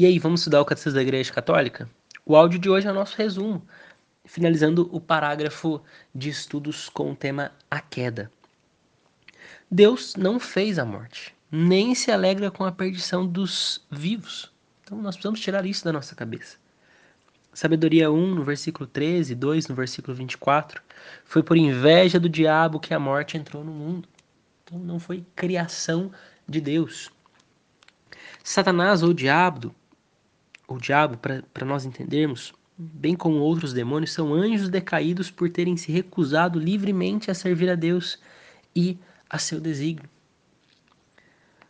E aí, vamos estudar o Catecismo da Igreja Católica? O áudio de hoje é o nosso resumo, finalizando o parágrafo de estudos com o tema A Queda. Deus não fez a morte, nem se alegra com a perdição dos vivos. Então nós precisamos tirar isso da nossa cabeça. Sabedoria 1, no versículo 13, 2, no versículo 24. Foi por inveja do diabo que a morte entrou no mundo. Então não foi criação de Deus. Satanás ou o diabo o diabo, para nós entendermos, bem como outros demônios, são anjos decaídos por terem se recusado livremente a servir a Deus e a seu desígnio.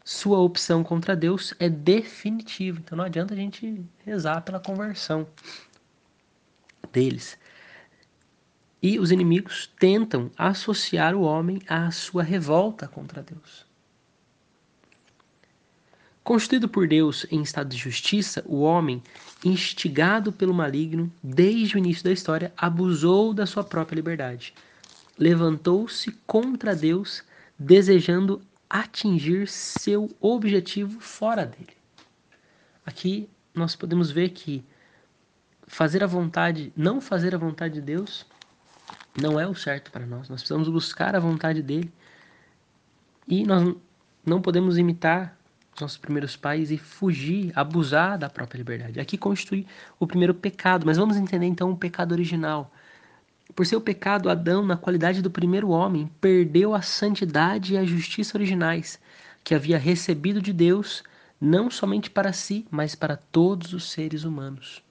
Sua opção contra Deus é definitiva, então não adianta a gente rezar pela conversão deles. E os inimigos tentam associar o homem à sua revolta contra Deus. Constituído por Deus em estado de justiça, o homem, instigado pelo maligno desde o início da história, abusou da sua própria liberdade. Levantou-se contra Deus, desejando atingir seu objetivo fora dele. Aqui nós podemos ver que fazer a vontade, não fazer a vontade de Deus, não é o certo para nós. Nós precisamos buscar a vontade dele e nós não podemos imitar nossos primeiros pais e fugir, abusar da própria liberdade. Aqui constitui o primeiro pecado, mas vamos entender então o pecado original. Por seu pecado, Adão, na qualidade do primeiro homem, perdeu a santidade e a justiça originais que havia recebido de Deus, não somente para si, mas para todos os seres humanos.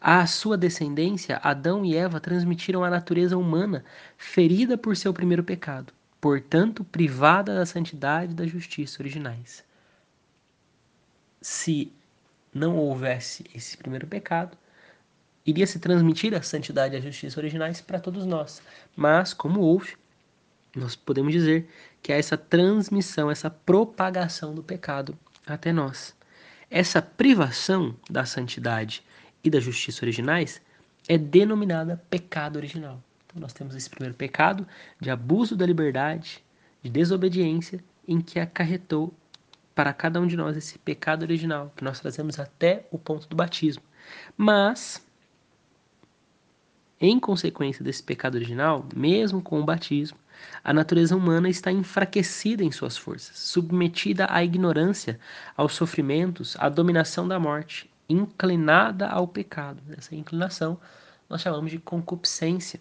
À sua descendência, Adão e Eva transmitiram a natureza humana ferida por seu primeiro pecado, portanto privada da santidade e da justiça originais se não houvesse esse primeiro pecado, iria se transmitir a santidade e a justiça originais para todos nós. Mas, como houve, nós podemos dizer que há essa transmissão, essa propagação do pecado até nós. Essa privação da santidade e da justiça originais é denominada pecado original. Então, nós temos esse primeiro pecado de abuso da liberdade, de desobediência, em que acarretou para cada um de nós esse pecado original que nós trazemos até o ponto do batismo. Mas, em consequência desse pecado original, mesmo com o batismo, a natureza humana está enfraquecida em suas forças, submetida à ignorância, aos sofrimentos, à dominação da morte, inclinada ao pecado. Essa inclinação nós chamamos de concupiscência.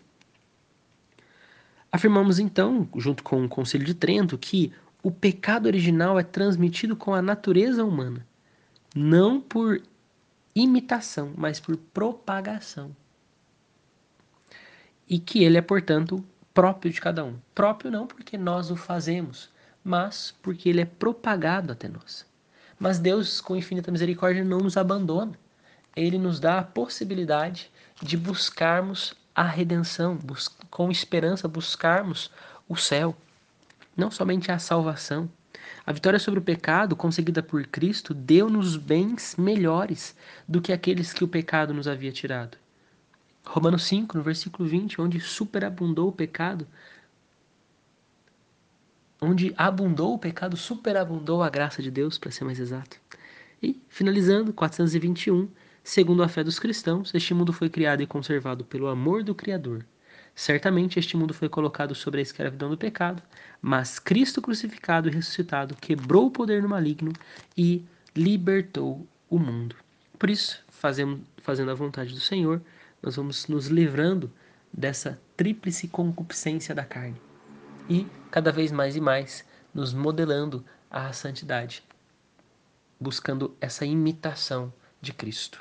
Afirmamos então, junto com o Concílio de Trento, que o pecado original é transmitido com a natureza humana, não por imitação, mas por propagação. E que ele é, portanto, próprio de cada um. Próprio não porque nós o fazemos, mas porque ele é propagado até nós. Mas Deus, com infinita misericórdia, não nos abandona. Ele nos dá a possibilidade de buscarmos a redenção, com esperança buscarmos o céu não somente a salvação. A vitória sobre o pecado conseguida por Cristo deu-nos bens melhores do que aqueles que o pecado nos havia tirado. Romanos 5, no versículo 20, onde superabundou o pecado, onde abundou o pecado, superabundou a graça de Deus, para ser mais exato. E, finalizando, 421, segundo a fé dos cristãos, este mundo foi criado e conservado pelo amor do Criador Certamente este mundo foi colocado sobre a escravidão do pecado, mas Cristo crucificado e ressuscitado quebrou o poder no maligno e libertou o mundo. Por isso, fazendo, fazendo a vontade do Senhor, nós vamos nos livrando dessa tríplice concupiscência da carne e, cada vez mais e mais, nos modelando à santidade, buscando essa imitação de Cristo.